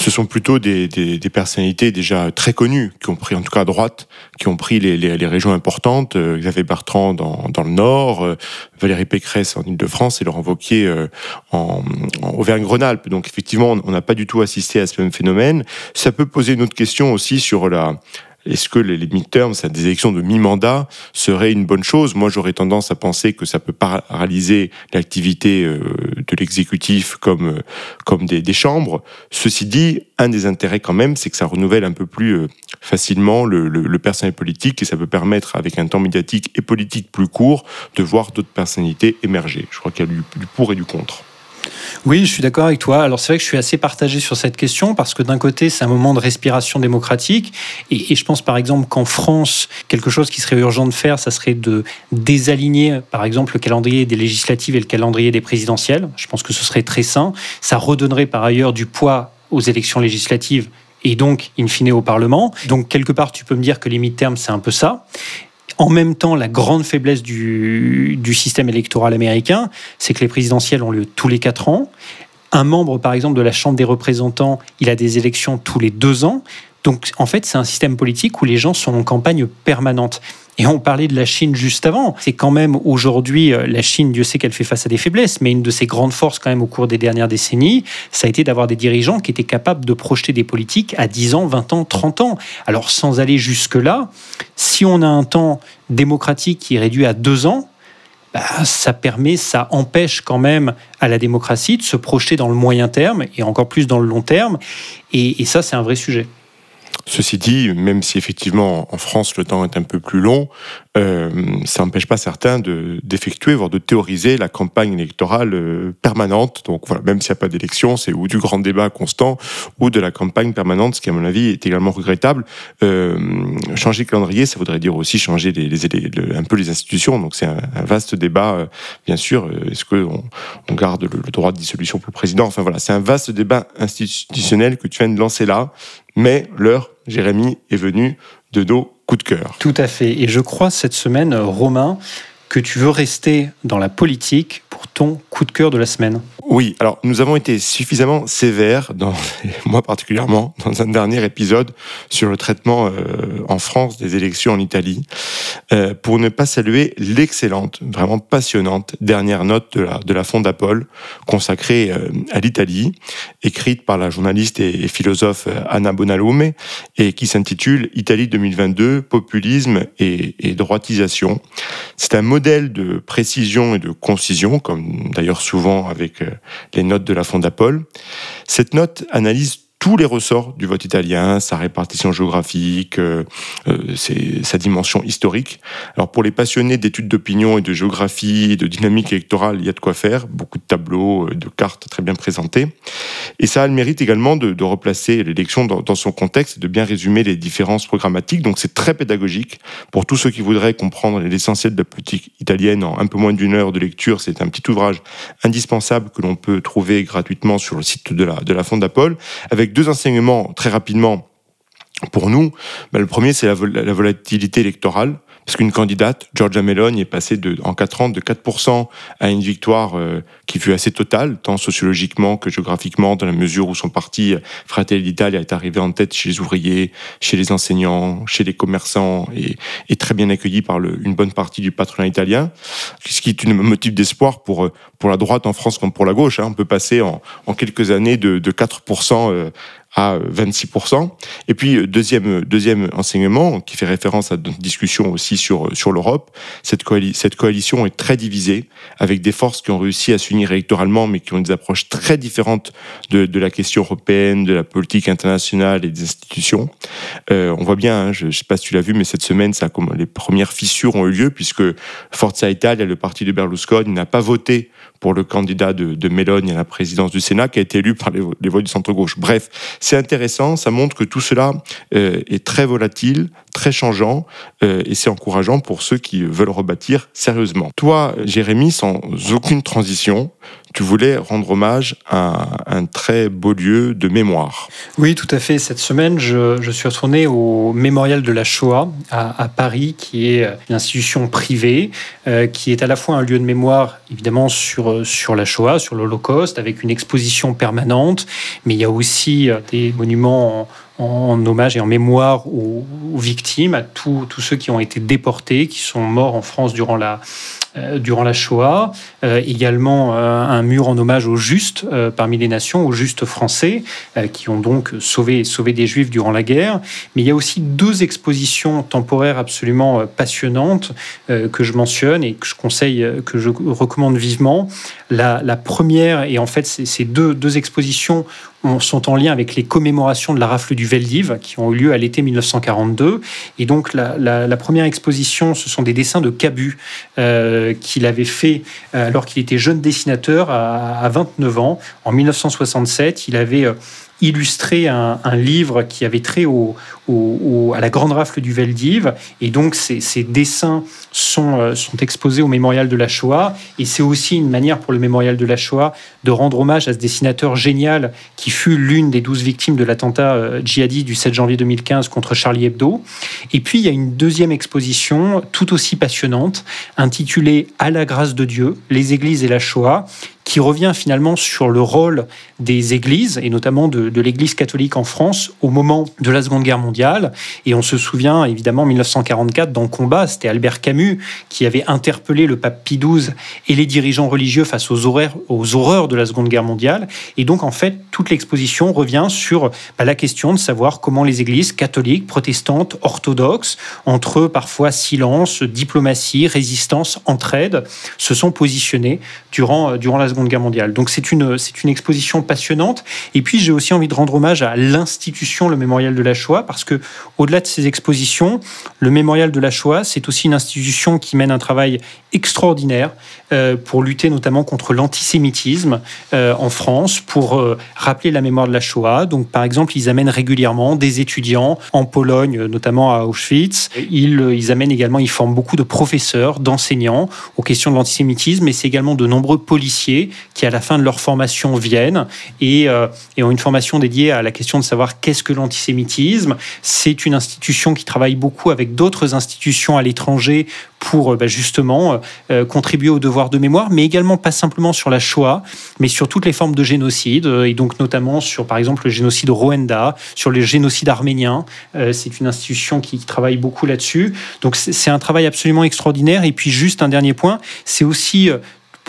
ce sont plutôt des, personnalités déjà très connues, qui ont pris, en tout cas à droite, qui ont pris les, régions importantes. Euh, Xavier Bertrand dans, le Nord, euh, Valérie Pécresse en Ile-de-France et Laurent Wauquiez euh, en, en Auvergne-Rhône-Alpes. Donc effectivement, on n'a pas du tout assisté à ce même phénomène. Ça peut poser une autre question aussi sur la, est-ce que les midterms, des élections de mi-mandat, seraient une bonne chose? Moi, j'aurais tendance à penser que ça peut paralyser l'activité euh, de l'exécutif comme, euh, comme des, chambres. Ceci dit, un des intérêts quand même, c'est que ça renouvelle un peu plus euh, facilement le, le, personnel politique et ça peut permettre, avec un temps médiatique et politique plus court, de voir d'autres personnalités émerger. Je crois qu'il y a du pour et du contre. Oui, je suis d'accord avec toi. Alors c'est vrai que je suis assez partagé sur cette question parce que d'un côté, c'est un moment de respiration démocratique et, je pense par exemple qu'en France, quelque chose qui serait urgent de faire, ça serait de désaligner par exemple le calendrier des législatives et le calendrier des présidentielles. Je pense que ce serait très sain. Ça redonnerait par ailleurs du poids aux élections législatives et donc, in fine, au Parlement. Donc, quelque part, tu peux me dire que les mi-termes, c'est un peu ça. En même temps, la grande faiblesse du, système électoral américain, c'est que les présidentielles ont lieu tous les quatre ans. Un membre, par exemple, de la Chambre des représentants, il a des élections tous les deux ans. Donc en fait, c'est un système politique où les gens sont en campagne permanente. Et on parlait de la Chine juste avant. C'est quand même aujourd'hui, euh, la Chine, Dieu sait qu'elle fait face à des faiblesses, mais une de ses grandes forces quand même au cours des dernières décennies, ça a été d'avoir des dirigeants qui étaient capables de projeter des politiques à 10 ans, 20 ans, 30 ans. Alors sans aller jusque-là, si on a un temps démocratique qui est réduit à 2 ans, bah, ça permet, ça empêche quand même à la démocratie de se projeter dans le moyen terme et encore plus dans le long terme. et ça, c'est un vrai sujet. Ceci dit, même si effectivement en France le temps est un peu plus long, euh, ça n'empêche pas certains d'effectuer, voire de théoriser la campagne électorale euh, permanente. Donc voilà, même s'il n'y a pas d'élection, c'est ou du grand débat constant ou de la campagne permanente, ce qui à mon avis est également regrettable. Euh, changer le calendrier, ça voudrait dire aussi changer les, un peu les institutions. Donc c'est un, vaste débat, euh, bien sûr. Est-ce qu'on on garde le, le droit de dissolution pour le président? Enfin voilà, c'est un vaste débat institutionnel que tu viens de lancer là. Mais l'heure, Jérémy, est venue de nos coups de cœur. Tout à fait. Et je crois cette semaine, Romain, que tu veux rester dans la politique ton coup de cœur de la semaine. Oui, alors nous avons été suffisamment sévères, moi particulièrement, dans un dernier épisode sur le traitement euh, en France des élections en Italie, euh, pour ne pas saluer l'excellente, vraiment passionnante dernière note de la, de la Fondapol consacrée euh, à l'Italie, écrite par la journaliste et, philosophe Anna Bonalume, et qui s'intitule Italie 2022, populisme et droitisation. C'est un modèle de précision et de concision, comme d'ailleurs souvent avec les notes de la Fondapol. Cette note analyse tous les ressorts du vote italien, sa répartition géographique, euh, euh sa dimension historique. Alors pour les passionnés d'études d'opinion et de géographie, de dynamique électorale, il y a de quoi faire, beaucoup de tableaux, euh, de cartes très bien présentées. Et ça a le mérite également de, de replacer l'élection dans, dans, son contexte et de bien résumer les différences programmatiques. Donc c'est très pédagogique pour tous ceux qui voudraient comprendre l'essentiel de la politique italienne en un peu moins d'une heure de lecture. C'est un petit ouvrage indispensable que l'on peut trouver gratuitement sur le site de la, de la Fondapol avec deux enseignements très rapidement pour nous. Bah, le premier, c'est la, volatilité électorale. Parce qu'une candidate, Georgia Meloni, est passée de, en 4 ans de 4% à une victoire euh, qui fut assez totale, tant sociologiquement que géographiquement, dans la mesure où son parti Fratelli d'Italia est arrivé en tête chez les ouvriers, chez les enseignants, chez les commerçants, et, est très bien accueilli par le, une bonne partie du patronat italien, ce qui est un motif d'espoir pour, euh, pour la droite en France comme pour la gauche. Hein. On peut passer en, en quelques années de, de 4% à 26%. Et puis, euh, deuxième, deuxième enseignement, qui fait référence à notre discussion aussi sur, sur l'Europe, cette, cette coalition est très divisée, avec des forces qui ont réussi à s'unir électoralement, mais qui ont des approches très différentes de, de la question européenne, de la politique internationale et des institutions. Euh, on voit bien, hein, je ne sais pas si tu l'as vu, mais cette semaine, ça, les premières fissures ont eu lieu, puisque Forza Italia, le parti de Berlusconi, n'a pas voté pour le candidat de, de Meloni à la présidence du Sénat, qui a été élu par les, les voix du centre-gauche. Bref, c'est intéressant, ça montre que tout cela euh, est très volatile, très changeant, euh, et c'est encourageant pour ceux qui veulent rebâtir sérieusement. Toi, Jérémy, sans aucune transition, tu voulais rendre hommage à un très beau lieu de mémoire. Oui, tout à fait. Cette semaine, je, suis retourné au Mémorial de la Shoah à, Paris, qui est une institution privée, euh, qui est à la fois un lieu de mémoire, évidemment, sur, sur la Shoah, sur l'Holocauste, avec une exposition permanente, mais il y a aussi euh, des monuments en, en hommage et en mémoire aux, victimes, à tous ceux qui ont été déportés, qui sont morts en France durant la, euh, durant la Shoah, euh, également euh, un mur en hommage aux justes parmi les nations, aux justes français, qui ont donc sauvé, sauvé des juifs durant la guerre. Mais il y a aussi deux expositions temporaires absolument passionnantes que je mentionne et que je conseille, que je recommande vivement. La, première, et en fait, ces deux, expositions sont en lien avec les commémorations de la rafle du Veldiv qui ont eu lieu à l'été 1942. Et donc la, première exposition, ce sont des dessins de Cabu euh, qu'il avait fait euh, alors qu'il était jeune dessinateur à, à, 29 ans. En 1967, il avait euh, illustré un, livre qui avait trait au, à la grande rafle du Veldiv. Et donc, ces, dessins sont, euh, sont exposés au mémorial de la Shoah. Et c'est aussi une manière pour le mémorial de la Shoah de rendre hommage à ce dessinateur génial qui fut l'une des douze victimes de l'attentat euh, djihadi du 7 janvier 2015 contre Charlie Hebdo. Et puis, il y a une deuxième exposition tout aussi passionnante intitulée À la grâce de Dieu, les églises et la Shoah qui revient finalement sur le rôle des églises, et notamment de l'Église catholique en France au moment de la Seconde Guerre mondiale. Et on se souvient évidemment en 1944 dans combat, c'était Albert Camus qui avait interpellé le pape Pie XII et les dirigeants religieux face aux, horreurs, de la Seconde Guerre mondiale. Et donc en fait, toute l'exposition revient sur bah, la question de savoir comment les églises catholiques, protestantes, orthodoxes, entre parfois silence, diplomatie, résistance, entraide, se sont positionnées durant, durant la Seconde Guerre mondiale. Donc c'est une, c'est une exposition passionnante. Et puis j'ai aussi envie de rendre hommage à l'institution, le Mémorial de la Shoah, parce que au-delà de ces expositions, le Mémorial de la Shoah, c'est aussi une institution qui mène un travail extraordinaire euh, pour lutter notamment contre l'antisémitisme euh, en France, pour euh, rappeler la mémoire de la Shoah. Donc, par exemple, ils amènent régulièrement des étudiants en Pologne, notamment à Auschwitz. Ils, amènent également, ils forment beaucoup de professeurs, d'enseignants aux questions de l'antisémitisme, mais c'est également de nombreux policiers qui, à la fin de leur formation, viennent et ont une formation dédiée à la question de savoir qu'est-ce que l'antisémitisme. C'est une institution qui travaille beaucoup avec d'autres institutions à l'étranger pour bah, justement contribuer au devoir de mémoire, mais également pas simplement sur la Shoah, mais sur toutes les formes de génocide, euh, et donc notamment sur, par exemple, le génocide Rwanda, sur les génocides arméniens. Euh, c'est une institution qui travaille beaucoup là-dessus. Donc c'est un travail absolument extraordinaire. Et puis juste un dernier point, c'est aussi euh,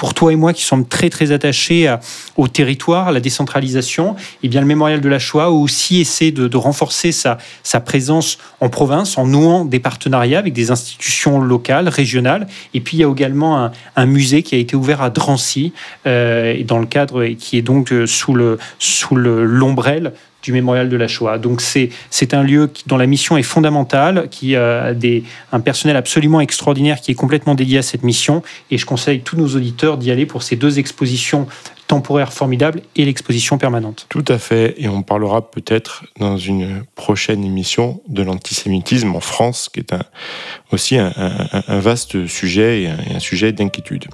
pour toi et moi qui sommes très très attachés au territoire, à la décentralisation, et eh bien le mémorial de la Shoah aussi essaie de, renforcer sa, sa, présence en province en nouant des partenariats avec des institutions locales, régionales. Et puis il y a également un, musée qui a été ouvert à Drancy, euh, dans le cadre et qui est donc euh, sous le sous l'ombrelle du mémorial de la Shoah. Donc c'est un lieu dont la mission est fondamentale, qui a des, un personnel absolument extraordinaire qui est complètement dédié à cette mission. Et je conseille tous nos auditeurs d'y aller pour ces deux expositions temporaires formidables et l'exposition permanente. Tout à fait. Et on parlera peut-être dans une prochaine émission de l'antisémitisme en France, qui est un, aussi un, vaste sujet et un sujet d'inquiétude.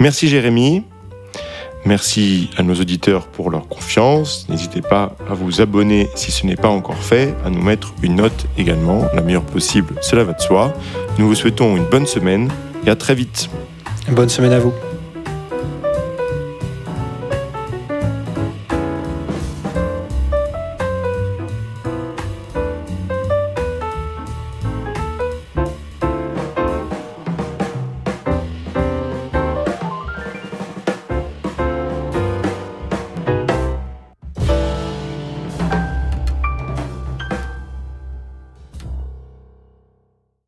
Merci Jérémy. Merci à nos auditeurs pour leur confiance. N'hésitez pas à vous abonner si ce n'est pas encore fait, à nous mettre une note également, la meilleure possible, cela va de soi. Nous vous souhaitons une bonne semaine et à très vite. Bonne semaine à vous.